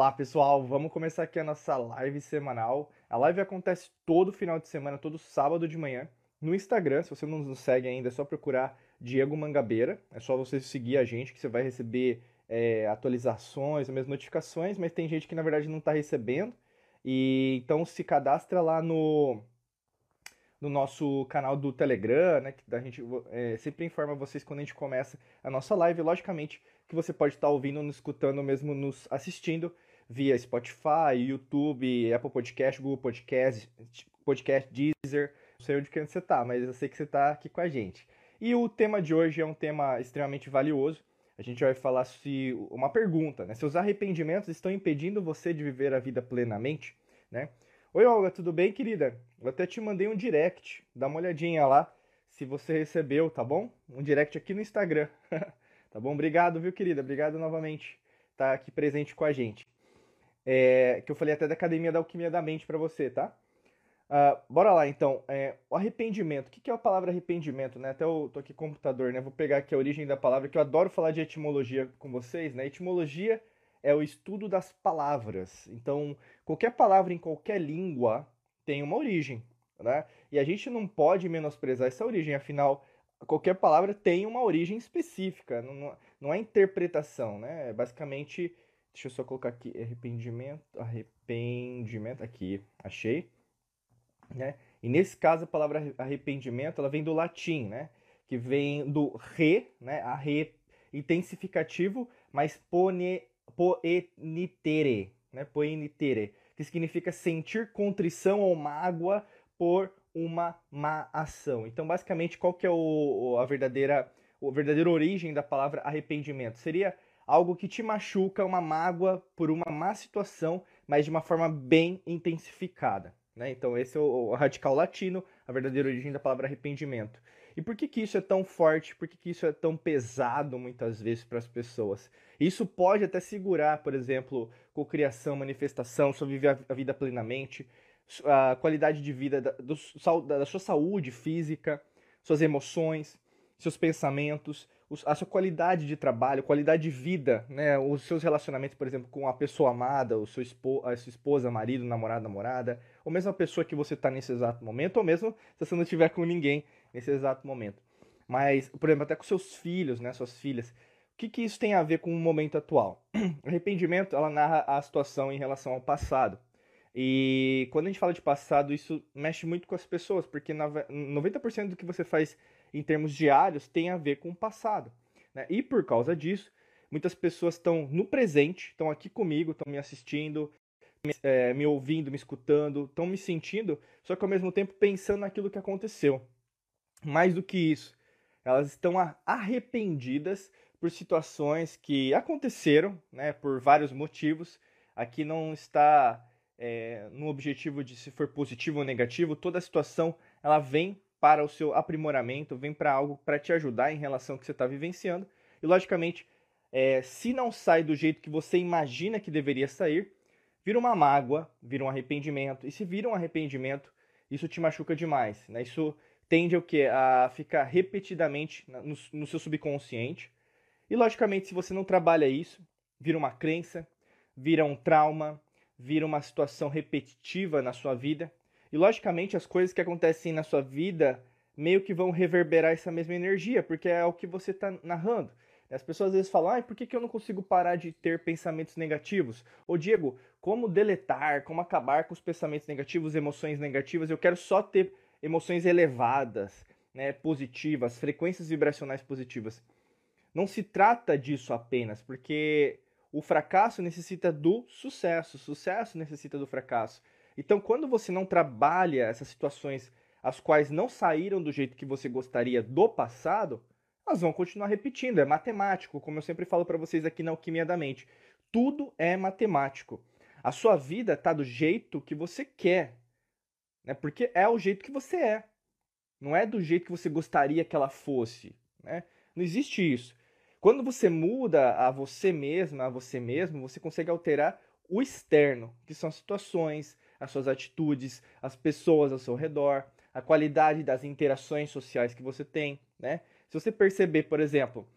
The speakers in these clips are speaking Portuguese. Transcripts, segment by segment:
Olá pessoal, vamos começar aqui a nossa live semanal. A live acontece todo final de semana, todo sábado de manhã, no Instagram. Se você não nos segue ainda, é só procurar Diego Mangabeira. É só você seguir a gente que você vai receber é, atualizações, as notificações, mas tem gente que na verdade não está recebendo. E então se cadastra lá no no nosso canal do Telegram, né? Que a gente é, sempre informa vocês quando a gente começa a nossa live. Logicamente que você pode estar ouvindo, nos escutando, mesmo nos assistindo via Spotify, YouTube, Apple Podcast, Google Podcast, Podcast Deezer. Não sei onde que você está, mas eu sei que você está aqui com a gente. E o tema de hoje é um tema extremamente valioso. A gente vai falar se uma pergunta, né? Se os arrependimentos estão impedindo você de viver a vida plenamente, né? Oi, Olga, tudo bem, querida? Eu até te mandei um direct, dá uma olhadinha lá se você recebeu, tá bom? Um direct aqui no Instagram. tá bom? Obrigado, viu, querida? Obrigado novamente tá aqui presente com a gente. É, que eu falei até da Academia da Alquimia da Mente para você, tá? Uh, bora lá, então. É, o arrependimento. O que é a palavra arrependimento, né? Até eu tô aqui com o computador, né? Vou pegar aqui a origem da palavra, que eu adoro falar de etimologia com vocês, né? Etimologia é o estudo das palavras. Então, qualquer palavra em qualquer língua tem uma origem, né? E a gente não pode menosprezar essa origem, afinal, qualquer palavra tem uma origem específica, não, não é interpretação, né? É basicamente, deixa eu só colocar aqui, arrependimento, arrependimento, aqui, achei, né? E nesse caso, a palavra arrependimento, ela vem do latim, né? Que vem do re, né? A re intensificativo, mas pone poenitere, né? Poenitere, que significa sentir contrição ou mágoa por uma má ação. Então, basicamente, qual que é o, a verdadeira a verdadeira origem da palavra arrependimento? Seria algo que te machuca, uma mágoa por uma má situação, mas de uma forma bem intensificada. Né? Então, esse é o, o radical latino, a verdadeira origem da palavra arrependimento. E por que, que isso é tão forte? Por que, que isso é tão pesado muitas vezes para as pessoas? Isso pode até segurar, por exemplo, cocriação, manifestação, sobreviver a vida plenamente, a qualidade de vida da, do, da sua saúde física, suas emoções, seus pensamentos, a sua qualidade de trabalho, qualidade de vida, né? os seus relacionamentos, por exemplo, com a pessoa amada, o seu espo, a sua esposa, marido, namorado, namorada, ou mesmo a pessoa que você está nesse exato momento, ou mesmo se você não estiver com ninguém nesse exato momento. Mas, por exemplo, até com seus filhos, né, suas filhas. O que, que isso tem a ver com o momento atual? Arrependimento, ela narra a situação em relação ao passado. E quando a gente fala de passado, isso mexe muito com as pessoas, porque 90% do que você faz em termos diários tem a ver com o passado. Né? E por causa disso, muitas pessoas estão no presente, estão aqui comigo, estão me assistindo, me, é, me ouvindo, me escutando, estão me sentindo, só que ao mesmo tempo pensando naquilo que aconteceu. Mais do que isso, elas estão arrependidas por situações que aconteceram, né, por vários motivos. Aqui não está é, no objetivo de se for positivo ou negativo, toda a situação ela vem para o seu aprimoramento, vem para algo para te ajudar em relação ao que você está vivenciando. E logicamente, é, se não sai do jeito que você imagina que deveria sair, vira uma mágoa, vira um arrependimento. E se vira um arrependimento, isso te machuca demais. Né? Isso tende ao que? A ficar repetidamente no, no seu subconsciente. E logicamente, se você não trabalha isso, vira uma crença, vira um trauma, vira uma situação repetitiva na sua vida. E logicamente, as coisas que acontecem na sua vida meio que vão reverberar essa mesma energia, porque é o que você está narrando. As pessoas às vezes falam, ah, por que, que eu não consigo parar de ter pensamentos negativos? Ô Diego, como deletar, como acabar com os pensamentos negativos, emoções negativas? Eu quero só ter emoções elevadas, né, positivas, frequências vibracionais positivas. Não se trata disso apenas, porque o fracasso necessita do sucesso, o sucesso necessita do fracasso. Então, quando você não trabalha essas situações as quais não saíram do jeito que você gostaria do passado, elas vão continuar repetindo. É matemático, como eu sempre falo para vocês aqui na Alquimia da Mente. Tudo é matemático. A sua vida está do jeito que você quer, né? Porque é o jeito que você é. Não é do jeito que você gostaria que ela fosse, né? Não existe isso. Quando você muda a você mesma, a você mesmo, você consegue alterar o externo, que são as situações, as suas atitudes, as pessoas ao seu redor, a qualidade das interações sociais que você tem, né? Se você perceber, por exemplo,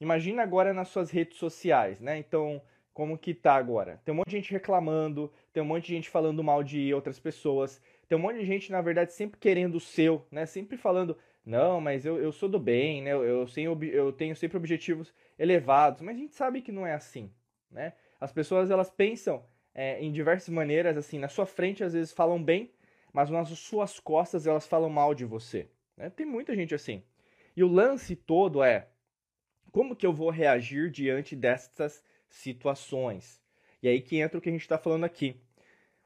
imagina agora nas suas redes sociais, né? Então, como que tá agora? Tem um monte de gente reclamando, tem um monte de gente falando mal de outras pessoas, tem um monte de gente, na verdade, sempre querendo o seu, né? Sempre falando, não, mas eu, eu sou do bem, né? Eu, eu, tenho, eu tenho sempre objetivos elevados, mas a gente sabe que não é assim, né? As pessoas, elas pensam é, em diversas maneiras, assim, na sua frente às vezes falam bem, mas nas suas costas elas falam mal de você. Né? Tem muita gente assim. E o lance todo é, como que eu vou reagir diante dessas situações? E aí que entra o que a gente está falando aqui.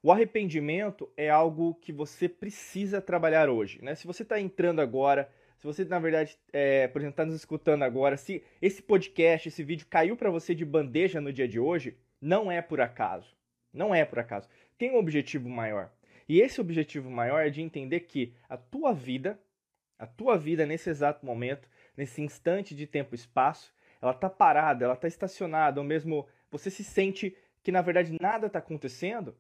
O arrependimento é algo que você precisa trabalhar hoje. Né? Se você está entrando agora, se você, na verdade, é, por exemplo, está nos escutando agora, se esse podcast, esse vídeo caiu para você de bandeja no dia de hoje, não é por acaso. Não é por acaso. Tem um objetivo maior. E esse objetivo maior é de entender que a tua vida, a tua vida nesse exato momento, nesse instante de tempo e espaço, ela está parada, ela está estacionada, ou mesmo você se sente que na verdade nada está acontecendo,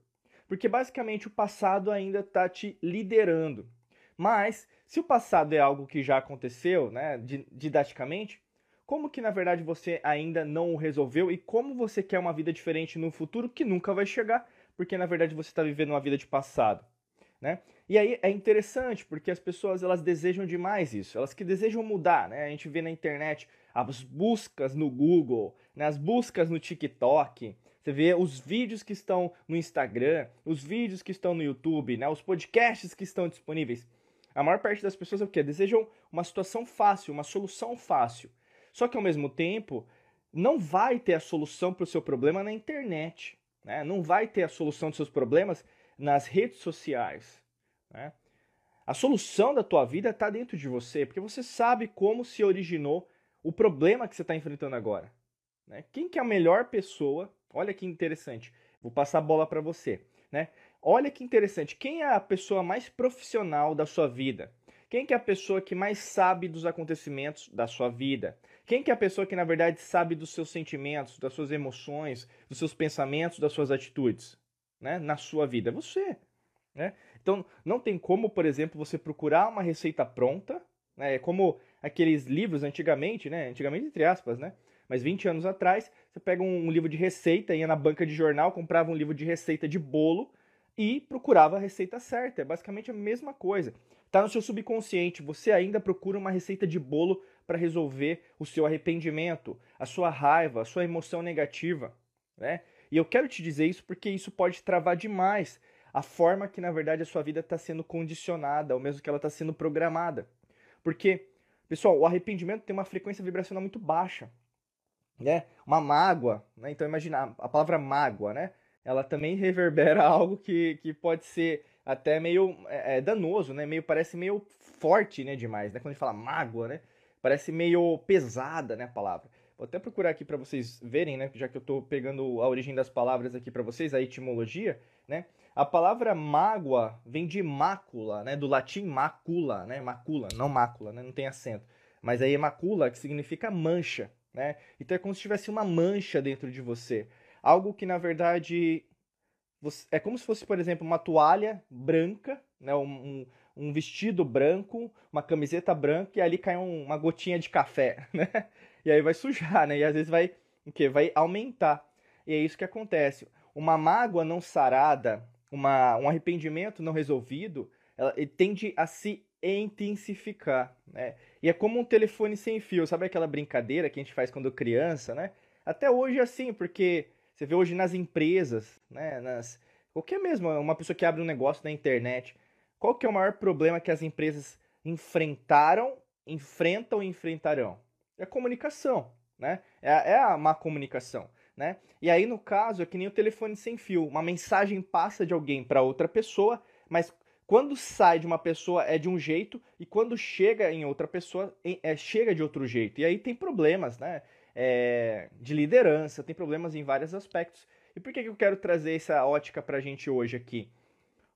porque basicamente o passado ainda está te liderando. Mas se o passado é algo que já aconteceu, né, didaticamente, como que na verdade você ainda não o resolveu e como você quer uma vida diferente no futuro que nunca vai chegar, porque na verdade você está vivendo uma vida de passado, né? E aí é interessante, porque as pessoas elas desejam demais isso, elas que desejam mudar, né? A gente vê na internet as buscas no Google, né? as buscas no TikTok, você vê os vídeos que estão no Instagram, os vídeos que estão no YouTube, né? os podcasts que estão disponíveis. A maior parte das pessoas é o quê? Desejam uma situação fácil, uma solução fácil. Só que ao mesmo tempo, não vai ter a solução para o seu problema na internet. Né? Não vai ter a solução dos seus problemas nas redes sociais. Né? A solução da tua vida está dentro de você, porque você sabe como se originou o problema que você está enfrentando agora. Né? Quem que é a melhor pessoa? Olha que interessante. Vou passar a bola para você. Né? Olha que interessante. Quem é a pessoa mais profissional da sua vida? Quem que é a pessoa que mais sabe dos acontecimentos da sua vida? Quem que é a pessoa que na verdade sabe dos seus sentimentos, das suas emoções, dos seus pensamentos, das suas atitudes, né, na sua vida? É você, né? Então, não tem como, por exemplo, você procurar uma receita pronta, né? É como aqueles livros antigamente, né? Antigamente, entre aspas, né? Mas 20 anos atrás, você pega um livro de receita, ia na banca de jornal, comprava um livro de receita de bolo e procurava a receita certa. É basicamente a mesma coisa. Está no seu subconsciente, você ainda procura uma receita de bolo para resolver o seu arrependimento, a sua raiva, a sua emoção negativa, né? E eu quero te dizer isso porque isso pode travar demais a forma que, na verdade, a sua vida está sendo condicionada, ou mesmo que ela está sendo programada. Porque, pessoal, o arrependimento tem uma frequência vibracional muito baixa. Né? Uma mágoa, né? então imagina, a palavra mágoa, né? ela também reverbera algo que, que pode ser até meio é, é, danoso, né? meio, parece meio forte né, demais. Né? Quando a gente fala mágoa, né? Parece meio pesada né, a palavra. Vou até procurar aqui para vocês verem, né? já que eu estou pegando a origem das palavras aqui para vocês, a etimologia. Né? A palavra mágoa vem de mácula, né? Do latim macula, né? Macula, não mácula, né? Não tem acento. Mas aí é macula, que significa mancha, né? Então é como se tivesse uma mancha dentro de você. Algo que, na verdade, é como se fosse, por exemplo, uma toalha branca, né? Um, um vestido branco, uma camiseta branca e ali cai um, uma gotinha de café, né? E aí vai sujar, né? E às vezes vai, o quê? Vai aumentar. E é isso que acontece. Uma mágoa não sarada, uma, um arrependimento não resolvido, ela, tende a se intensificar, né? E é como um telefone sem fio, sabe aquela brincadeira que a gente faz quando criança, né? Até hoje é assim, porque você vê hoje nas empresas, né? Nas, qualquer mesmo, uma pessoa que abre um negócio na internet, qual que é o maior problema que as empresas enfrentaram, enfrentam e enfrentarão? É a comunicação, né? É, é a má comunicação né? E aí, no caso, é que nem o telefone sem fio. Uma mensagem passa de alguém para outra pessoa, mas quando sai de uma pessoa é de um jeito e quando chega em outra pessoa é, chega de outro jeito. E aí tem problemas, né? É, de liderança, tem problemas em vários aspectos. E por que, que eu quero trazer essa ótica para a gente hoje aqui?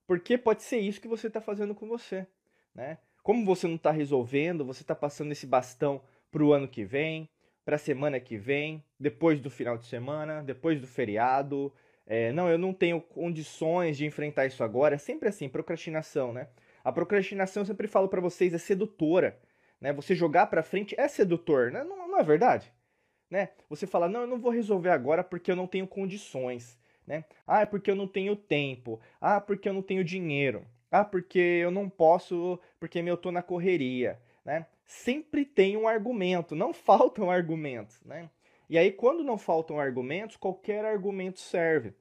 Porque pode ser isso que você está fazendo com você, né? Como você não está resolvendo, você está passando esse bastão para o ano que vem, para a semana que vem, depois do final de semana, depois do feriado. É, não, eu não tenho condições de enfrentar isso agora. É sempre assim, procrastinação, né? A procrastinação, eu sempre falo para vocês, é sedutora. Né? Você jogar para frente é sedutor, né? não, não é verdade? né? Você fala, não, eu não vou resolver agora porque eu não tenho condições, né? Ah, é porque eu não tenho tempo. Ah, porque eu não tenho dinheiro. Ah, porque eu não posso, porque eu tô na correria, né? Sempre tem um argumento, não faltam argumentos, né? E aí, quando não faltam argumentos, qualquer argumento serve.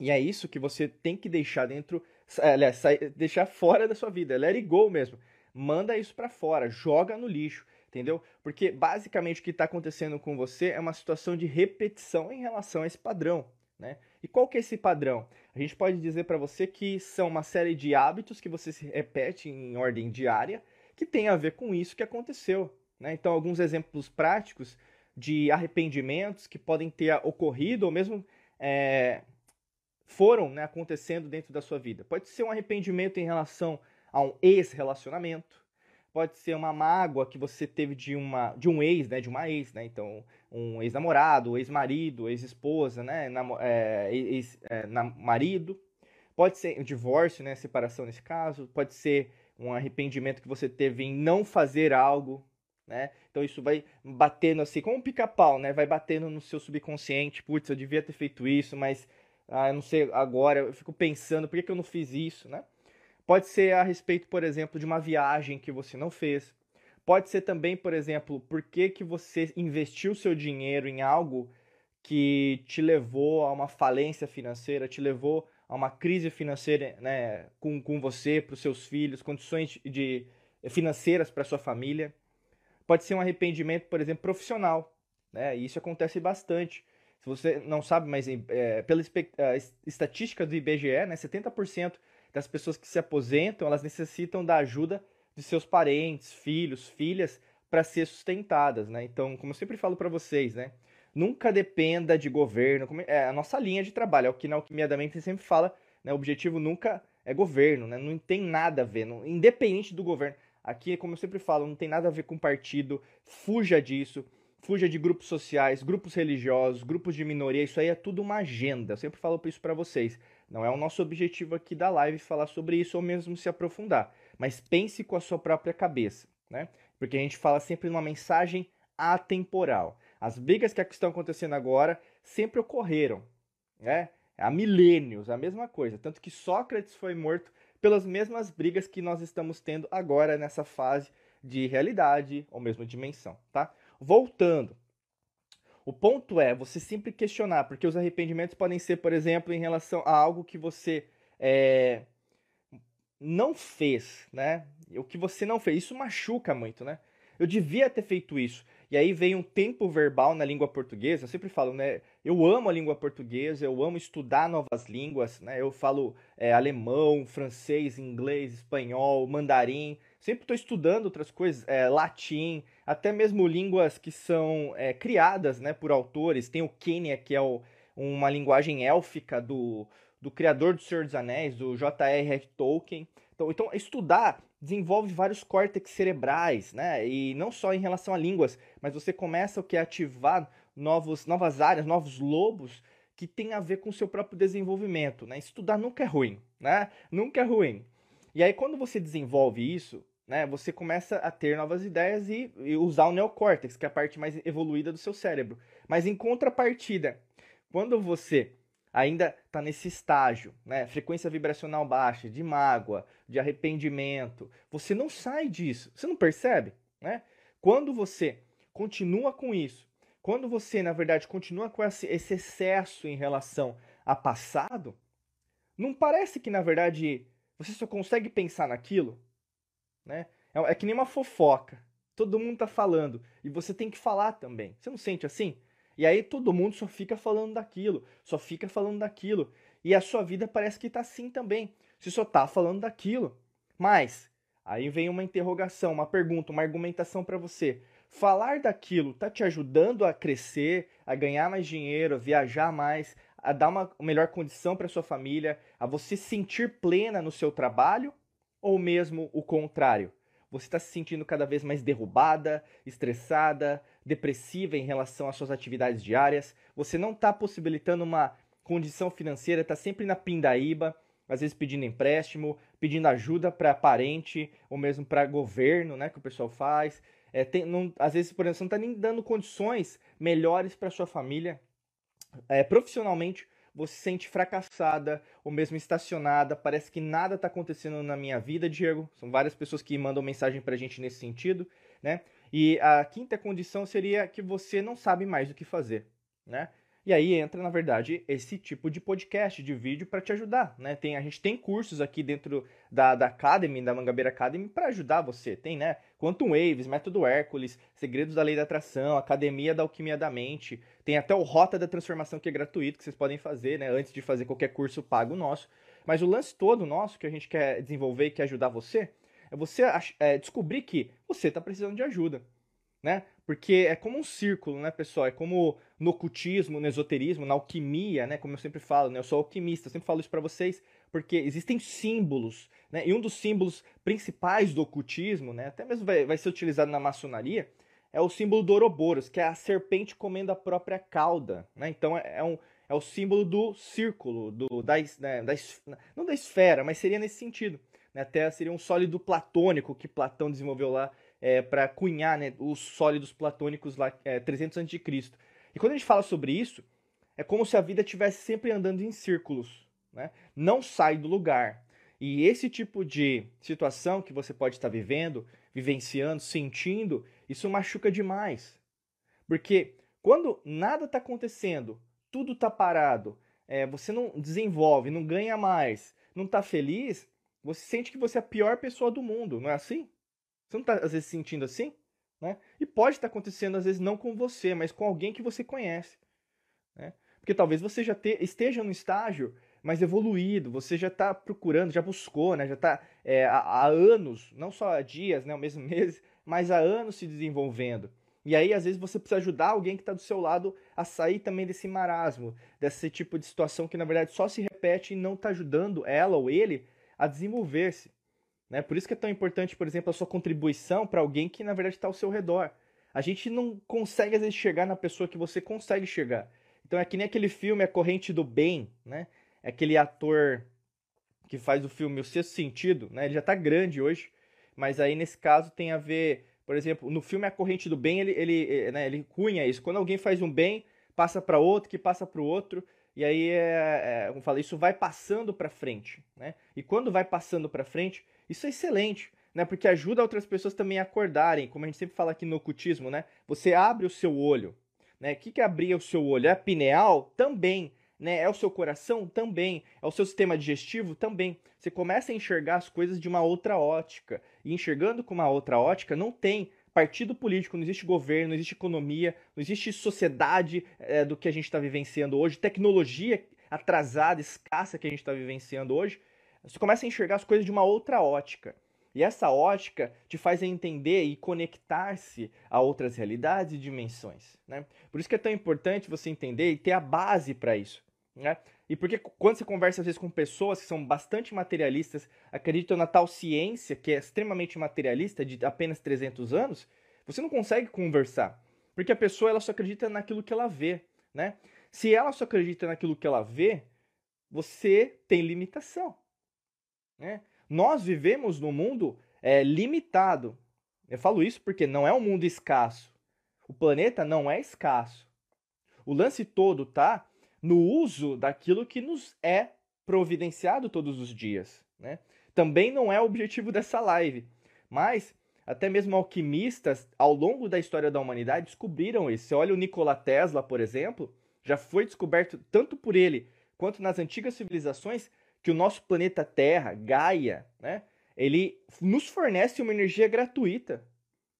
E é isso que você tem que deixar dentro, aliás, deixar fora da sua vida. Let it go mesmo. Manda isso para fora, joga no lixo, entendeu? Porque basicamente o que está acontecendo com você é uma situação de repetição em relação a esse padrão, né? E qual que é esse padrão? A gente pode dizer para você que são uma série de hábitos que você se repete em ordem diária, que tem a ver com isso que aconteceu. Né? Então, alguns exemplos práticos de arrependimentos que podem ter ocorrido ou mesmo é, foram né, acontecendo dentro da sua vida. Pode ser um arrependimento em relação a um ex-relacionamento, pode ser uma mágoa que você teve de, uma, de um ex, né, de uma ex, né, então um ex-namorado, ex-marido, ex-esposa, né, é, ex-marido, é, pode ser um divórcio, né, separação nesse caso, pode ser um arrependimento que você teve em não fazer algo, né? Então isso vai batendo assim, como um pica-pau, né? Vai batendo no seu subconsciente, putz, eu devia ter feito isso, mas ah, eu não sei agora, eu fico pensando, por que, que eu não fiz isso, né? Pode ser a respeito, por exemplo, de uma viagem que você não fez. Pode ser também, por exemplo, por que, que você investiu seu dinheiro em algo que te levou a uma falência financeira, te levou a uma crise financeira né, com, com você, para os seus filhos, condições de financeiras para sua família. Pode ser um arrependimento, por exemplo, profissional. Né? E isso acontece bastante. Se você não sabe, mas é, pela estatística do IBGE, né, 70% das pessoas que se aposentam, elas necessitam da ajuda de seus parentes, filhos, filhas, para ser sustentadas, né? Então, como eu sempre falo para vocês, né? Nunca dependa de governo, é a nossa linha de trabalho, é o que na Alquimia da Mente sempre fala, né? O objetivo nunca é governo, né? Não tem nada a ver, não, independente do governo. Aqui, como eu sempre falo, não tem nada a ver com partido, fuja disso fuja de grupos sociais, grupos religiosos, grupos de minoria, isso aí é tudo uma agenda. Eu sempre falo isso para vocês. Não é o nosso objetivo aqui da live falar sobre isso ou mesmo se aprofundar, mas pense com a sua própria cabeça, né? Porque a gente fala sempre numa mensagem atemporal. As brigas que estão acontecendo agora sempre ocorreram, né? Há milênios, a mesma coisa. Tanto que Sócrates foi morto pelas mesmas brigas que nós estamos tendo agora nessa fase de realidade ou mesmo dimensão, tá? Voltando. O ponto é você sempre questionar, porque os arrependimentos podem ser, por exemplo, em relação a algo que você é, não fez, né? O que você não fez. Isso machuca muito, né? Eu devia ter feito isso. E aí vem um tempo verbal na língua portuguesa. Eu sempre falo, né? Eu amo a língua portuguesa, eu amo estudar novas línguas, né? Eu falo é, alemão, francês, inglês, espanhol, mandarim. Sempre estou estudando outras coisas, é, latim, até mesmo línguas que são é, criadas né, por autores. Tem o Quênia, que é o, uma linguagem élfica do, do criador do Senhor dos Anéis, do J.R.R. Tolkien. Então, então, estudar desenvolve vários córtex cerebrais, né? E não só em relação a línguas, mas você começa o que ativar novos, novas áreas, novos lobos que tem a ver com o seu próprio desenvolvimento, né? Estudar nunca é ruim, né? Nunca é ruim. E aí quando você desenvolve isso, né, você começa a ter novas ideias e, e usar o neocórtex, que é a parte mais evoluída do seu cérebro. Mas em contrapartida, quando você ainda está nesse estágio, né, frequência vibracional baixa, de mágoa, de arrependimento, você não sai disso. Você não percebe? Né? Quando você continua com isso, quando você, na verdade, continua com esse, excesso em relação a passado, não parece que, na verdade, você só consegue pensar naquilo? Né? É, é que nem uma fofoca. Todo mundo tá falando. E você tem que falar também. Você não sente assim? E aí todo mundo só fica falando daquilo, só fica falando daquilo. E a sua vida parece que tá assim também. Você só tá falando daquilo. Mas aí vem uma interrogação, uma pergunta, uma argumentação para você. Falar daquilo tá te ajudando a crescer, a ganhar mais dinheiro, a viajar mais, a dar uma melhor condição para sua família, a você sentir plena no seu trabalho ou mesmo o contrário? Você está se sentindo cada vez mais derrubada, estressada, depressiva em relação às suas atividades diárias. Você não está possibilitando uma condição financeira, está sempre na pindaíba, às vezes pedindo empréstimo, pedindo ajuda para parente ou mesmo para governo, né, que o pessoal faz. É, tem, não, às vezes, por exemplo, você não está nem dando condições melhores para sua família. É, profissionalmente, você se sente fracassada ou mesmo estacionada, parece que nada está acontecendo na minha vida, Diego. São várias pessoas que mandam mensagem para a gente nesse sentido, né? E a quinta condição seria que você não sabe mais o que fazer, né? E aí entra, na verdade, esse tipo de podcast, de vídeo para te ajudar, né? Tem, a gente tem cursos aqui dentro da, da Academy, da Mangabeira Academy, para ajudar você. Tem, né? Quantum Waves, Método Hércules, Segredos da Lei da Atração, Academia da Alquimia da Mente. Tem até o Rota da Transformação que é gratuito, que vocês podem fazer, né? Antes de fazer qualquer curso pago nosso. Mas o lance todo nosso que a gente quer desenvolver e quer ajudar você é você é, descobrir que você está precisando de ajuda né? Porque é como um círculo, né, pessoal? É como no ocultismo, no esoterismo, na alquimia, né? Como eu sempre falo, né? Eu sou alquimista, eu sempre falo isso para vocês, porque existem símbolos, né? E um dos símbolos principais do ocultismo, né? Até mesmo vai, vai ser utilizado na maçonaria, é o símbolo do Ouroboros, que é a serpente comendo a própria cauda, né? Então é, é um, é o símbolo do círculo, do, da, né, da, não da esfera, mas seria nesse sentido. Né? Até seria um sólido platônico que Platão desenvolveu lá é, para cunhar né, os sólidos platônicos lá é, 300 a.C. E quando a gente fala sobre isso, é como se a vida estivesse sempre andando em círculos, né? não sai do lugar. E esse tipo de situação que você pode estar vivendo, vivenciando, sentindo, isso machuca demais. Porque quando nada está acontecendo, tudo está parado, é, você não desenvolve, não ganha mais, não está feliz, você sente que você é a pior pessoa do mundo, não é assim? Você não está, às vezes, sentindo assim? Né? E pode estar tá acontecendo, às vezes, não com você, mas com alguém que você conhece. Né? Porque talvez você já te, esteja no estágio mais evoluído, você já está procurando, já buscou, né? já está é, há, há, anos, não só há dias, né, o mesmo mês, mas há anos se desenvolvendo. E aí, às vezes, você precisa ajudar alguém que está do seu lado a sair também desse marasmo, desse tipo de situação que, na verdade, só se repete e não está ajudando ela ou ele a desenvolver-se. Né? Por isso que é tão importante, por exemplo, a sua contribuição para alguém que na verdade está ao seu redor. A gente não consegue às vezes chegar na pessoa que você consegue chegar. Então é que nem aquele filme A Corrente do Bem, né? É aquele ator que faz o filme O Sexto Sentido, né? Ele já está grande hoje, mas aí nesse caso tem a ver, por exemplo, no filme A Corrente do Bem, ele, ele, eh, né, ele cunha isso. Quando alguém faz um bem, passa para outro, que passa para o outro, e aí, é, é, como fala, isso vai passando para frente, né? E quando vai passando para frente, isso é excelente, né? Porque ajuda outras pessoas também a acordarem, como a gente sempre fala aqui no ocultismo, né? Você abre o seu olho, né? O que, que é abrir o seu olho? É a pineal? Também. Né? É o seu coração? Também. É o seu sistema digestivo? Também. Você começa a enxergar as coisas de uma outra ótica. E enxergando com uma outra ótica, não tem partido político, não existe governo, não existe economia, não existe sociedade é, do que a gente está vivenciando hoje, tecnologia atrasada, escassa que a gente está vivenciando hoje você começa a enxergar as coisas de uma outra ótica. E essa ótica te faz entender e conectar-se a outras realidades e dimensões. Né? Por isso que é tão importante você entender e ter a base para isso. Né? E porque quando você conversa às vezes com pessoas que são bastante materialistas, acreditam na tal ciência que é extremamente materialista, de apenas 300 anos, você não consegue conversar. Porque a pessoa ela só acredita naquilo que ela vê. Né? Se ela só acredita naquilo que ela vê, você tem limitação. Né? Nós vivemos num mundo é, limitado. Eu falo isso porque não é um mundo escasso. O planeta não é escasso. O lance todo tá no uso daquilo que nos é providenciado todos os dias. Né? Também não é o objetivo dessa live. Mas até mesmo alquimistas, ao longo da história da humanidade, descobriram isso. Você olha o Nikola Tesla, por exemplo, já foi descoberto tanto por ele quanto nas antigas civilizações que o nosso planeta Terra, Gaia, né, ele nos fornece uma energia gratuita.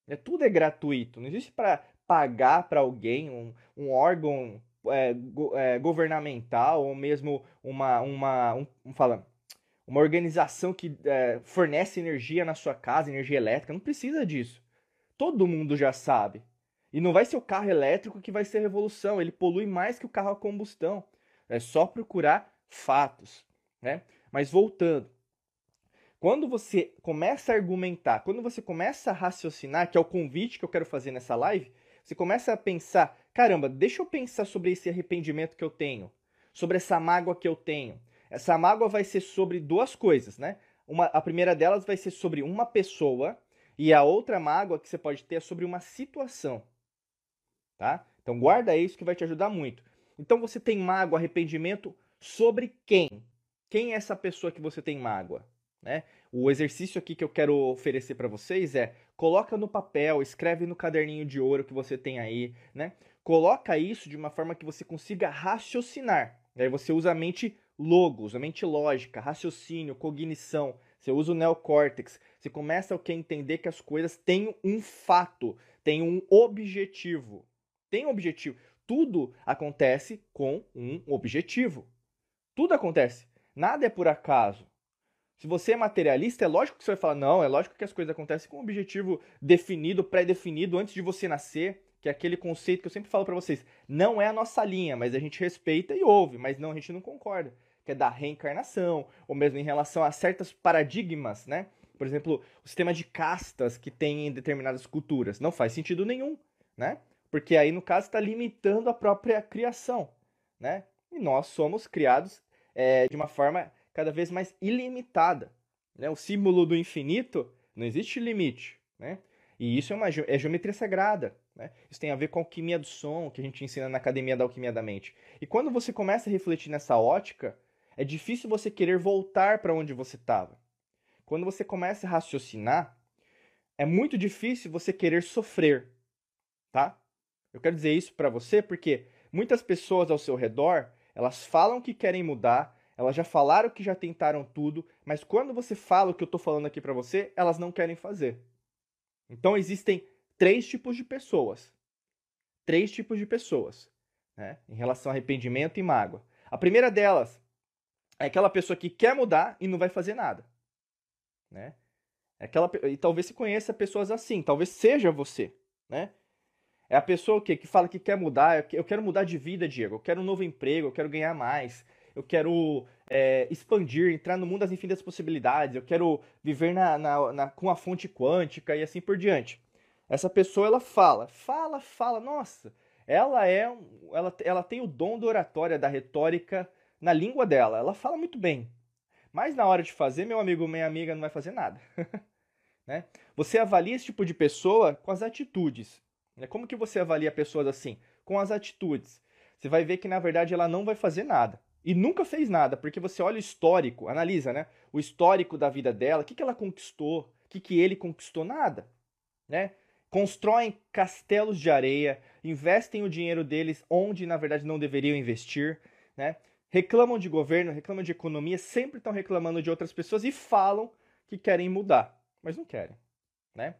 É, tudo é gratuito. Não existe para pagar para alguém um, um órgão é, go, é, governamental ou mesmo uma, uma, um, um, fala, uma organização que é, fornece energia na sua casa, energia elétrica. Não precisa disso. Todo mundo já sabe. E não vai ser o carro elétrico que vai ser revolução. Ele polui mais que o carro a combustão. É só procurar fatos. Né? Mas voltando, quando você começa a argumentar, quando você começa a raciocinar, que é o convite que eu quero fazer nessa live, você começa a pensar: caramba, deixa eu pensar sobre esse arrependimento que eu tenho, sobre essa mágoa que eu tenho. Essa mágoa vai ser sobre duas coisas, né? Uma, a primeira delas vai ser sobre uma pessoa E a outra mágoa que você pode ter é sobre uma situação. Tá? Então guarda isso que vai te ajudar muito. Então você tem mágoa, arrependimento sobre quem? Quem é essa pessoa que você tem mágoa? Né? O exercício aqui que eu quero oferecer para vocês é coloca no papel, escreve no caderninho de ouro que você tem aí, né? Coloca isso de uma forma que você consiga raciocinar. Aí você usa a mente logos, a mente lógica, raciocínio, cognição. Você usa o neocórtex. Você começa a entender que as coisas têm um fato, têm um objetivo. Tem um objetivo. Tudo acontece com um objetivo. Tudo acontece. Nada é por acaso. Se você é materialista, é lógico que você vai falar, não, é lógico que as coisas acontecem com um objetivo definido, pré-definido antes de você nascer que é aquele conceito que eu sempre falo para vocês, não é a nossa linha, mas a gente respeita e ouve, mas não a gente não concorda, que é da reencarnação, ou mesmo em relação a certos paradigmas, né? Por exemplo, o sistema de castas que tem em determinadas culturas não faz sentido nenhum, né? Porque aí no caso está limitando a própria criação, né? E nós somos criados é, de uma forma cada vez mais ilimitada, né? O símbolo do infinito não existe limite, né? E isso é uma é geometria sagrada, né? Isso tem a ver com a alquimia do som, que a gente ensina na Academia da Alquimia da Mente. E quando você começa a refletir nessa ótica, é difícil você querer voltar para onde você estava. Quando você começa a raciocinar, é muito difícil você querer sofrer, tá? Eu quero dizer isso para você porque muitas pessoas ao seu redor, elas falam que querem mudar, elas já falaram que já tentaram tudo, mas quando você fala o que eu estou falando aqui para você, elas não querem fazer. Então existem três tipos de pessoas. Três tipos de pessoas, né? Em relação a arrependimento e mágoa. A primeira delas é aquela pessoa que quer mudar e não vai fazer nada, né? É aquela e talvez se conheça pessoas assim, talvez seja você, né? É a pessoa que, que fala que quer mudar, eu quero mudar de vida, Diego, eu quero um novo emprego, eu quero ganhar mais, eu quero é, expandir, entrar no mundo das infinitas possibilidades, eu quero viver na, na, na, com a fonte quântica e assim por diante. Essa pessoa ela fala, fala, fala, nossa, ela é, ela, ela tem o dom da oratória, da retórica na língua dela, ela fala muito bem. Mas na hora de fazer, meu amigo, minha amiga, não vai fazer nada. né? Você avalia esse tipo de pessoa com as atitudes. Né? Como que você avalia pessoas assim? Com as atitudes. Você vai ver que na verdade ela não vai fazer nada. E nunca fez nada, porque você olha o histórico, analisa, né? O histórico da vida dela, o que, que ela conquistou, o que, que ele conquistou, nada. Né? constroem castelos de areia, investem o dinheiro deles onde na verdade não deveriam investir, né? reclamam de governo, reclamam de economia, sempre estão reclamando de outras pessoas e falam que querem mudar, mas não querem. Né?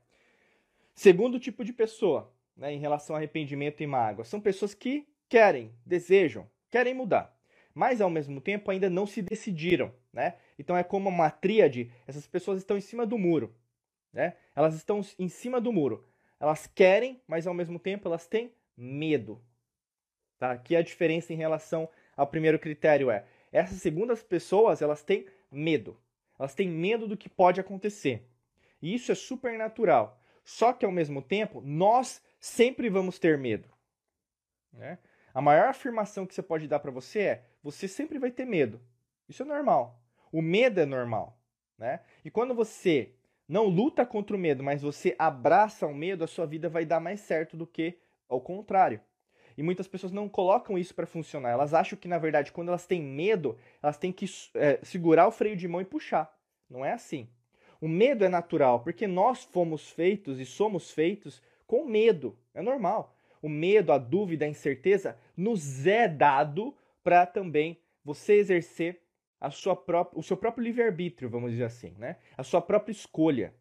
Segundo tipo de pessoa, né, em relação a arrependimento e mágoa, são pessoas que querem, desejam, querem mudar, mas ao mesmo tempo ainda não se decidiram. Né? Então é como uma tríade, essas pessoas estão em cima do muro. Né? Elas estão em cima do muro. Elas querem, mas ao mesmo tempo elas têm medo. Tá? Aqui a diferença em relação ao primeiro critério é: essas segundas pessoas, elas têm medo. Elas têm medo do que pode acontecer. E isso é super natural. Só que ao mesmo tempo, nós sempre vamos ter medo. Né? A maior afirmação que você pode dar para você é: você sempre vai ter medo. Isso é normal. O medo é normal. Né? E quando você não luta contra o medo, mas você abraça o medo, a sua vida vai dar mais certo do que ao contrário. E muitas pessoas não colocam isso para funcionar. Elas acham que, na verdade, quando elas têm medo, elas têm que é, segurar o freio de mão e puxar. Não é assim. O medo é natural, porque nós fomos feitos e somos feitos com medo. É normal. O medo, a dúvida, a incerteza nos é dado para também você exercer a sua própria, o seu próprio livre-arbítrio, vamos dizer assim, né? a sua própria escolha.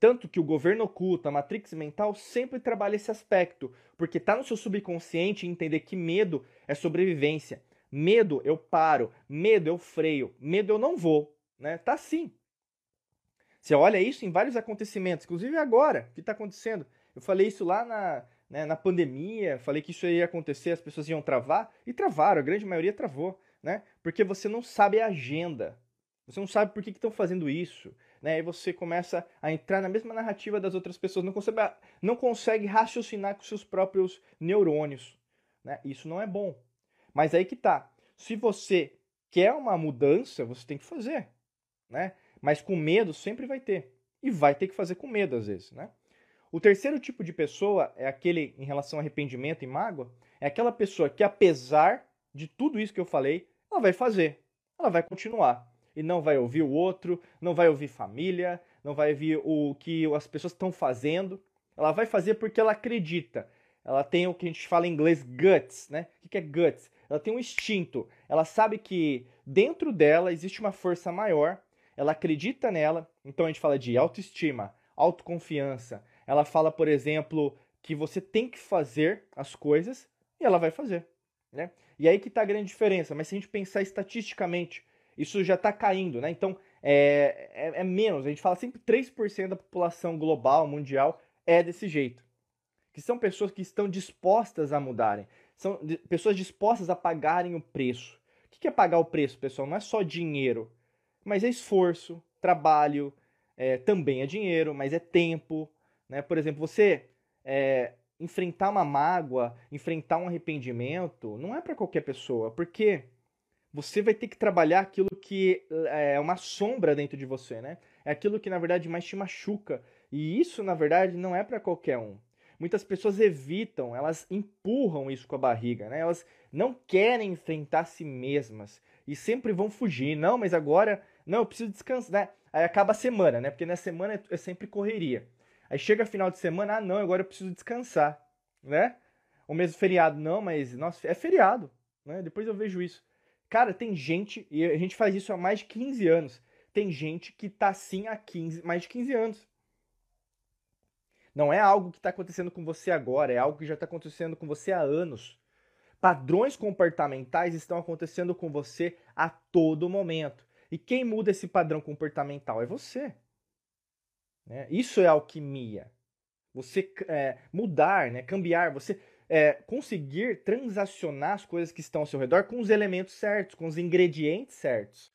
Tanto que o governo oculto, a matrix mental, sempre trabalha esse aspecto, porque está no seu subconsciente entender que medo é sobrevivência. Medo eu paro, medo eu freio, medo eu não vou. Né? Tá assim. Você olha isso em vários acontecimentos, inclusive agora, o que está acontecendo. Eu falei isso lá na, né, na pandemia, falei que isso ia acontecer, as pessoas iam travar, e travaram, a grande maioria travou né? Porque você não sabe a agenda. Você não sabe por que estão fazendo isso. Né? E você começa a entrar na mesma narrativa das outras pessoas, não consegue, não consegue raciocinar com seus próprios neurônios. Né? Isso não é bom. Mas aí que tá. Se você quer uma mudança, você tem que fazer. Né? Mas com medo sempre vai ter. e vai ter que fazer com medo às vezes, né? O terceiro tipo de pessoa é aquele em relação a arrependimento e mágoa, é aquela pessoa que apesar de tudo isso que eu falei, ela vai fazer, ela vai continuar e não vai ouvir o outro, não vai ouvir família, não vai ouvir o que as pessoas estão fazendo. Ela vai fazer porque ela acredita. Ela tem o que a gente fala em inglês guts, né? O que é guts? Ela tem um instinto. Ela sabe que dentro dela existe uma força maior. Ela acredita nela. Então a gente fala de autoestima, autoconfiança. Ela fala, por exemplo, que você tem que fazer as coisas e ela vai fazer, né? E aí que está a grande diferença. Mas se a gente pensar estatisticamente, isso já está caindo, né? Então é, é, é, menos. A gente fala sempre 3% da população global, mundial, é desse jeito que são pessoas que estão dispostas a mudarem, são pessoas dispostas a pagarem o preço. O que é pagar o preço, pessoal? Não é só dinheiro, mas é esforço, trabalho, é, também é dinheiro, mas é tempo. Né? Por exemplo, você é, enfrentar uma mágoa, enfrentar um arrependimento, não é para qualquer pessoa, porque você vai ter que trabalhar aquilo que é uma sombra dentro de você, né? É aquilo que na verdade mais te machuca. E isso, na verdade, não é para qualquer um muitas pessoas evitam, elas empurram isso com a barriga, né? Elas não querem enfrentar a si mesmas e sempre vão fugir. Não, mas agora, não, eu preciso descansar. Né? Aí acaba a semana, né? Porque na semana é sempre correria. Aí chega final de semana, ah, não, agora eu preciso descansar, né? O mesmo feriado, não, mas nossa, é feriado, né? Depois eu vejo isso. Cara, tem gente, e a gente faz isso há mais de 15 anos. Tem gente que tá assim há 15, mais de 15 anos. Não é algo que está acontecendo com você agora, é algo que já está acontecendo com você há anos. Padrões comportamentais estão acontecendo com você a todo momento. E quem muda esse padrão comportamental é você. Né? Isso é alquimia. Você é, mudar, né? cambiar, você é, conseguir transacionar as coisas que estão ao seu redor com os elementos certos, com os ingredientes certos.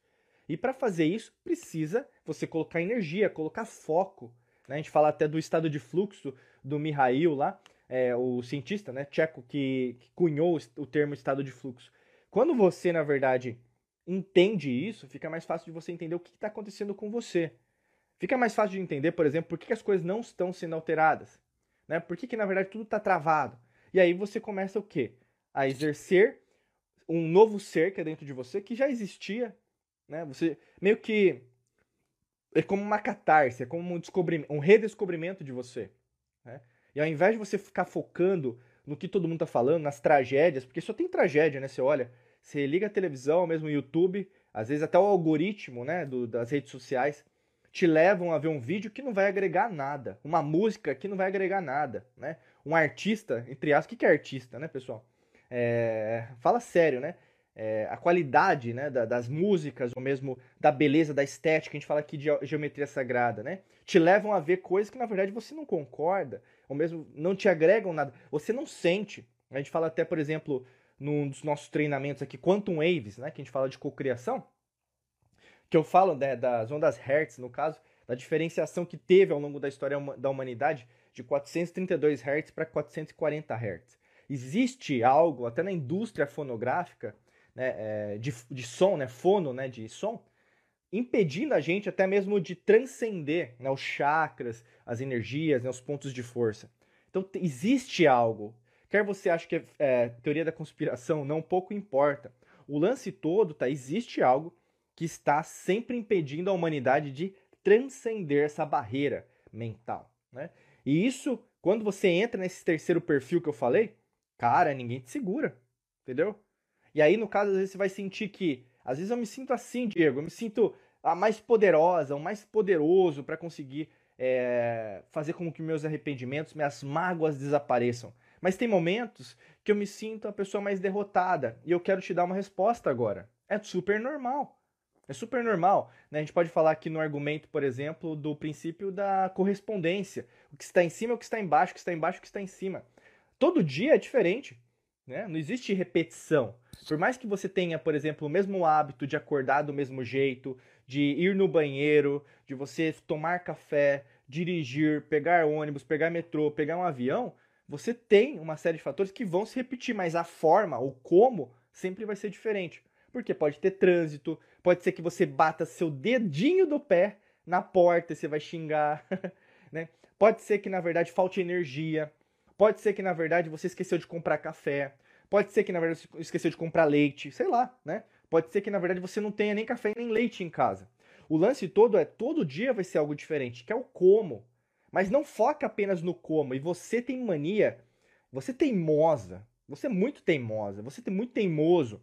E para fazer isso, precisa você colocar energia, colocar foco. Né? A gente fala até do estado de fluxo do Mihail lá, é, o cientista né, tcheco que, que cunhou o termo estado de fluxo. Quando você, na verdade, entende isso, fica mais fácil de você entender o que está acontecendo com você. Fica mais fácil de entender, por exemplo, por que, que as coisas não estão sendo alteradas. Né? Por que, que na verdade, tudo está travado. E aí você começa o quê? A exercer um novo ser que é dentro de você, que já existia. Né? Você meio que é como uma catarse, é como um, descobrimento, um redescobrimento de você. Né? E ao invés de você ficar focando no que todo mundo está falando, nas tragédias, porque só tem tragédia, né? Você olha, você liga a televisão, mesmo o YouTube, às vezes até o algoritmo né, do, das redes sociais te levam a ver um vídeo que não vai agregar nada, uma música que não vai agregar nada, né? Um artista, entre aspas, o que é artista, né, pessoal? É, fala sério, né? é, a qualidade né, da, das músicas, ou mesmo da beleza, da estética, a gente fala aqui de geometria sagrada, né? Te levam a ver coisas que na verdade você não concorda, ou mesmo não te agregam nada, você não sente. A gente fala até, por exemplo, num dos nossos treinamentos aqui, Quantum Waves, né, que a gente fala de cocriação, que eu falo né, das ondas Hertz, no caso, da diferenciação que teve ao longo da história da humanidade de 432 Hz para 440 Hz. Existe algo, até na indústria fonográfica, né, é, de, de som, né, fono né, de som, impedindo a gente até mesmo de transcender né, os chakras, as energias, né, os pontos de força. Então existe algo. Quer você ache que é, é, teoria da conspiração, não pouco importa. O lance todo tá existe algo que está sempre impedindo a humanidade de transcender essa barreira mental, né? E isso, quando você entra nesse terceiro perfil que eu falei, cara, ninguém te segura, entendeu? E aí, no caso, às vezes você vai sentir que, às vezes eu me sinto assim, Diego, eu me sinto a mais poderosa, o mais poderoso para conseguir é, fazer com que meus arrependimentos, minhas mágoas desapareçam. Mas tem momentos que eu me sinto a pessoa mais derrotada e eu quero te dar uma resposta agora. É super normal. É super normal. Né? A gente pode falar aqui no argumento, por exemplo, do princípio da correspondência. O que está em cima é o que está embaixo, o que está embaixo é o que está em cima. Todo dia é diferente. Né? Não existe repetição. Por mais que você tenha, por exemplo, o mesmo hábito de acordar do mesmo jeito, de ir no banheiro, de você tomar café, dirigir, pegar ônibus, pegar metrô, pegar um avião, você tem uma série de fatores que vão se repetir, mas a forma, o como, sempre vai ser diferente. Porque pode ter trânsito, pode ser que você bata seu dedinho do pé na porta você vai xingar, né? Pode ser que na verdade falte energia. Pode ser que na verdade você esqueceu de comprar café. Pode ser que na verdade você esqueceu de comprar leite, sei lá, né? Pode ser que na verdade você não tenha nem café nem leite em casa. O lance todo é todo dia vai ser algo diferente, que é o como. Mas não foca apenas no como. E você tem mania, você teimosa, você é muito teimosa, você é muito teimoso.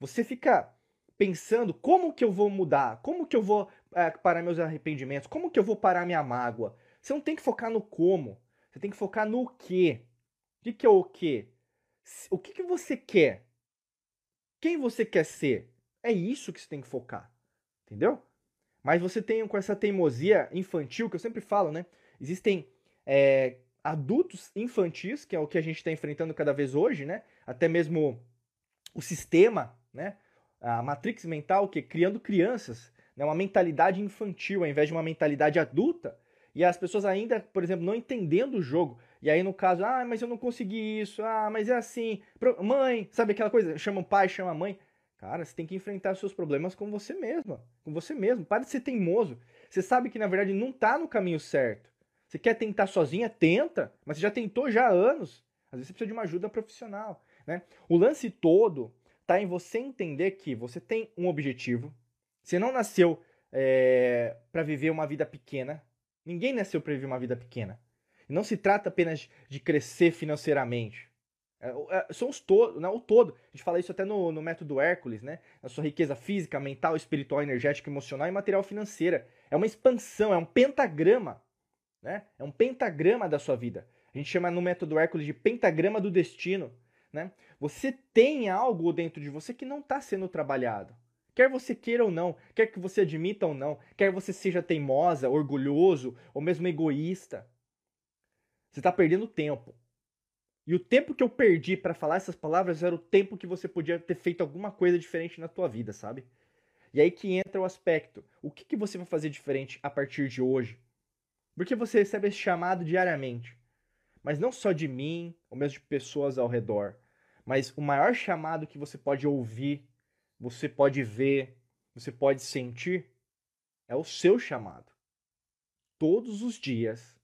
Você fica pensando como que eu vou mudar, como que eu vou é, parar meus arrependimentos, como que eu vou parar minha mágoa. Você não tem que focar no como, você tem que focar no quê. O que, que é o quê? O que, que você quer? Quem você quer ser? É isso que você tem que focar, entendeu? Mas você tem com essa teimosia infantil, que eu sempre falo, né? Existem é, adultos infantis, que é o que a gente está enfrentando cada vez hoje, né? Até mesmo o sistema, né? A matrix mental, que criando crianças, né? uma mentalidade infantil, ao invés de uma mentalidade adulta, e as pessoas ainda, por exemplo, não entendendo o jogo. E aí, no caso, ah, mas eu não consegui isso, ah, mas é assim. Mãe, sabe aquela coisa? Chama o pai, chama a mãe. Cara, você tem que enfrentar os seus problemas com você mesma, com você mesmo. Para de ser teimoso. Você sabe que na verdade não está no caminho certo. Você quer tentar sozinha? Tenta, mas você já tentou já há anos. Às vezes você precisa de uma ajuda profissional. Né? O lance todo está em você entender que você tem um objetivo. Você não nasceu é, para viver uma vida pequena. Ninguém nasceu para viver uma vida pequena. Não se trata apenas de crescer financeiramente. É, é, somos todos, não, o todo. A gente fala isso até no, no método Hércules, né? A sua riqueza física, mental, espiritual, energética, emocional e material financeira. É uma expansão, é um pentagrama né? É um pentagrama da sua vida. A gente chama no método Hércules de pentagrama do destino. Né? Você tem algo dentro de você que não está sendo trabalhado. Quer você queira ou não, quer que você admita ou não, quer você seja teimosa, orgulhoso ou mesmo egoísta, você está perdendo tempo. E o tempo que eu perdi para falar essas palavras era o tempo que você podia ter feito alguma coisa diferente na tua vida, sabe? E aí que entra o aspecto. O que, que você vai fazer diferente a partir de hoje? Porque você recebe esse chamado diariamente. Mas não só de mim, ou mesmo de pessoas ao redor. Mas o maior chamado que você pode ouvir, você pode ver, você pode sentir, é o seu chamado. Todos os dias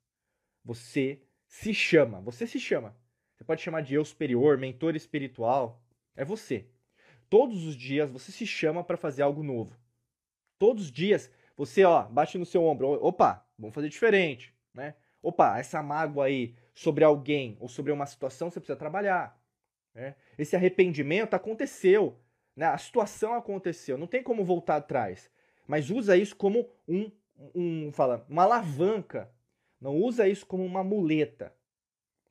você se chama. Você se chama. Você pode chamar de eu superior, mentor espiritual. É você. Todos os dias você se chama para fazer algo novo. Todos os dias você, ó, bate no seu ombro. Opa, vamos fazer diferente, né? Opa, essa mágoa aí sobre alguém ou sobre uma situação você precisa trabalhar. Né? Esse arrependimento aconteceu, né? A situação aconteceu, não tem como voltar atrás. Mas usa isso como um, um fala, uma alavanca. Não usa isso como uma muleta.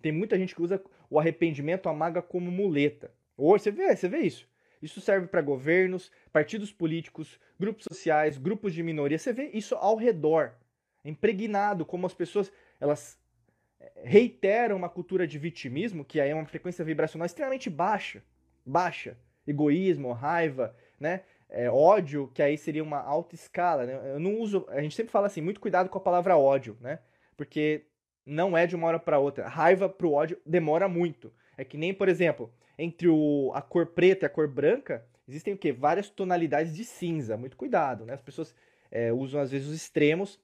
Tem muita gente que usa o arrependimento, a mágoa como muleta. Hoje você vê, você vê isso. Isso serve para governos, partidos políticos, grupos sociais, grupos de minoria. Você vê isso ao redor, impregnado, como as pessoas elas reiteram uma cultura de vitimismo, que aí é uma frequência vibracional extremamente baixa, baixa, egoísmo, raiva, né? É, ódio, que aí seria uma alta escala, né? Eu não uso, a gente sempre fala assim, muito cuidado com a palavra ódio, né? Porque não é de uma hora para outra. Raiva pro ódio demora muito. É que nem, por exemplo, entre o, a cor preta e a cor branca, existem o quê? Várias tonalidades de cinza. Muito cuidado, né? As pessoas é, usam às vezes os extremos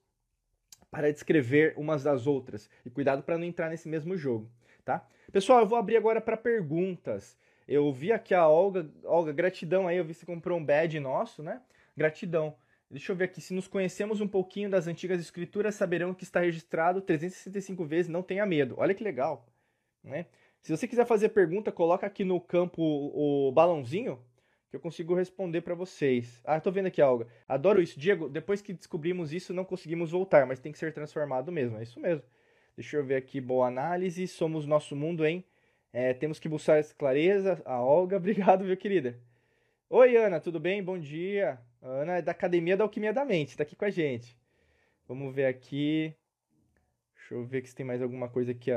para descrever umas das outras. E cuidado para não entrar nesse mesmo jogo, tá? Pessoal, eu vou abrir agora para perguntas. Eu vi aqui a Olga, Olga, gratidão aí, eu vi que você comprou um badge nosso, né? Gratidão. Deixa eu ver aqui, se nos conhecemos um pouquinho das antigas escrituras, saberão que está registrado 365 vezes, não tenha medo. Olha que legal, né? Se você quiser fazer pergunta, coloca aqui no campo o balãozinho que eu consigo responder para vocês. Ah, tô vendo aqui algo. Adoro isso. Diego, depois que descobrimos isso, não conseguimos voltar, mas tem que ser transformado mesmo. É isso mesmo. Deixa eu ver aqui. Boa análise. Somos nosso mundo, hein? É, temos que buscar clareza. A Olga, obrigado, meu querida. Oi, Ana, tudo bem? Bom dia. A Ana é da Academia da Alquimia da Mente, tá aqui com a gente. Vamos ver aqui. Deixa eu ver se tem mais alguma coisa aqui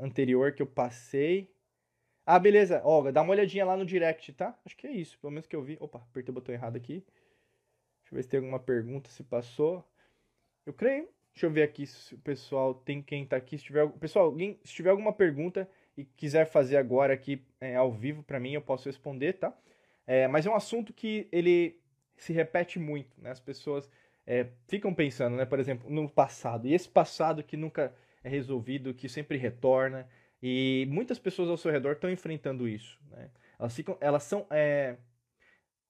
anterior que eu passei. Ah, beleza. Olga, dá uma olhadinha lá no direct, tá? Acho que é isso, pelo menos que eu vi. Opa, apertei o botão errado aqui. Deixa eu ver se tem alguma pergunta, se passou. Eu creio. Deixa eu ver aqui se o pessoal tem quem tá aqui. Se tiver, pessoal, alguém, se tiver alguma pergunta e quiser fazer agora aqui é, ao vivo para mim, eu posso responder, tá? É, mas é um assunto que ele se repete muito, né? As pessoas é, ficam pensando, né, por exemplo, no passado. E esse passado que nunca é resolvido, que sempre retorna. E muitas pessoas ao seu redor estão enfrentando isso. Né? Elas, ficam, elas são. É,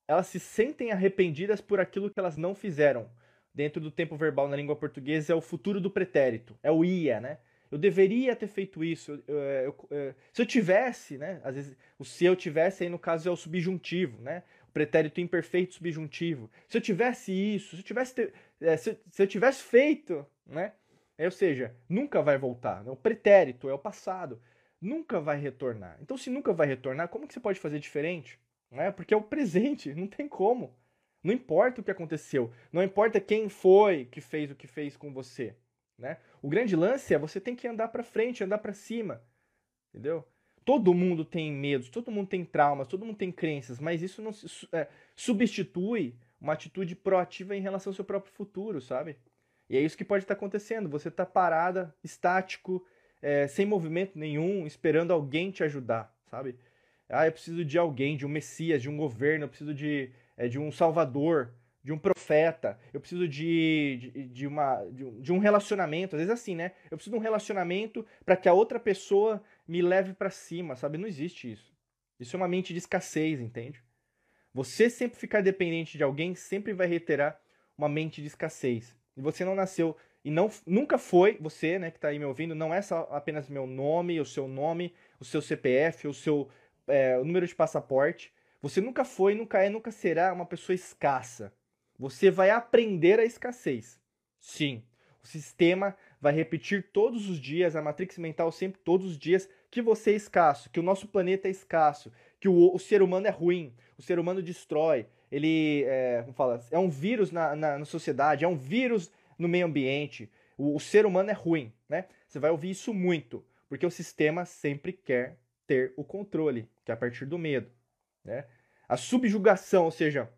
elas se sentem arrependidas por aquilo que elas não fizeram. Dentro do tempo verbal na língua portuguesa é o futuro do pretérito, é o ia, né? Eu deveria ter feito isso. Eu, eu, eu, se eu tivesse, né? Às vezes, o se eu tivesse aí no caso é o subjuntivo, né? O pretérito imperfeito subjuntivo. Se eu tivesse isso, se eu tivesse, é, se, se, eu tivesse feito, né? É, ou seja, nunca vai voltar. Né? O pretérito é o passado, nunca vai retornar. Então, se nunca vai retornar, como que você pode fazer diferente? Né? Porque é o presente, não tem como. Não importa o que aconteceu, não importa quem foi que fez o que fez com você. Né? O grande lance é você tem que andar para frente, andar para cima, entendeu? Todo mundo tem medos, todo mundo tem traumas, todo mundo tem crenças, mas isso não é, substitui uma atitude proativa em relação ao seu próprio futuro, sabe? E é isso que pode estar acontecendo. Você está parada, estático, é, sem movimento nenhum, esperando alguém te ajudar, sabe? Ah, eu preciso de alguém, de um Messias, de um governo, eu preciso de, é, de um Salvador, de um profeta, eu preciso de, de, de, uma, de, um, de um relacionamento, às vezes assim, né? Eu preciso de um relacionamento para que a outra pessoa me leve para cima, sabe? Não existe isso. Isso é uma mente de escassez, entende? Você sempre ficar dependente de alguém sempre vai reiterar uma mente de escassez. E você não nasceu e não nunca foi você, né, que está aí me ouvindo, não é só apenas meu nome, o seu nome, o seu CPF, o seu é, o número de passaporte. Você nunca foi, nunca é, nunca será uma pessoa escassa. Você vai aprender a escassez. Sim, o sistema vai repetir todos os dias, a matrix mental sempre todos os dias, que você é escasso, que o nosso planeta é escasso, que o, o ser humano é ruim, o ser humano destrói, ele é, fala, é um vírus na, na, na sociedade, é um vírus no meio ambiente, o, o ser humano é ruim, né? Você vai ouvir isso muito, porque o sistema sempre quer ter o controle, que é a partir do medo, né? A subjugação, ou seja,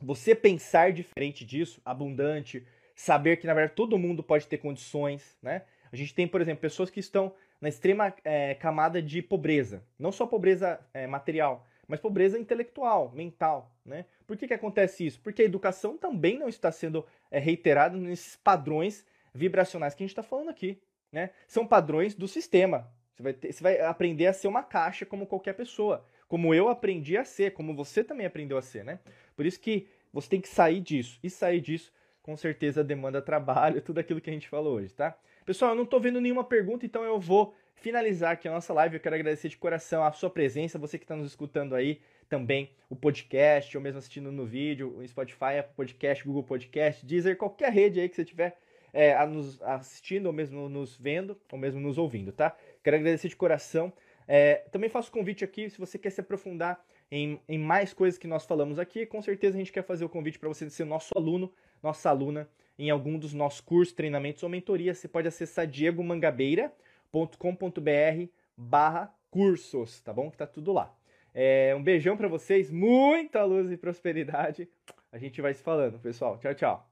você pensar diferente disso, abundante, saber que na verdade todo mundo pode ter condições, né? A gente tem, por exemplo, pessoas que estão na extrema é, camada de pobreza, não só pobreza é, material, mas pobreza intelectual, mental, né? Por que, que acontece isso? Porque a educação também não está sendo é, reiterada nesses padrões vibracionais que a gente está falando aqui, né? São padrões do sistema. Você vai, ter, você vai aprender a ser uma caixa como qualquer pessoa como eu aprendi a ser, como você também aprendeu a ser, né? Por isso que você tem que sair disso. E sair disso, com certeza, demanda trabalho, tudo aquilo que a gente falou hoje, tá? Pessoal, eu não tô vendo nenhuma pergunta, então eu vou finalizar aqui a nossa live. Eu quero agradecer de coração a sua presença, você que está nos escutando aí também, o podcast, ou mesmo assistindo no vídeo, o Spotify, Apple Podcast, Google Podcast, Deezer, qualquer rede aí que você tiver é, a nos assistindo, ou mesmo nos vendo, ou mesmo nos ouvindo, tá? Quero agradecer de coração. É, também faço convite aqui, se você quer se aprofundar em, em mais coisas que nós falamos aqui, com certeza a gente quer fazer o convite para você ser nosso aluno, nossa aluna em algum dos nossos cursos, treinamentos ou mentorias. Você pode acessar diegomangabeira.com.br barra cursos, tá bom? Que tá tudo lá. É, um beijão para vocês, muita luz e prosperidade. A gente vai se falando, pessoal. Tchau, tchau.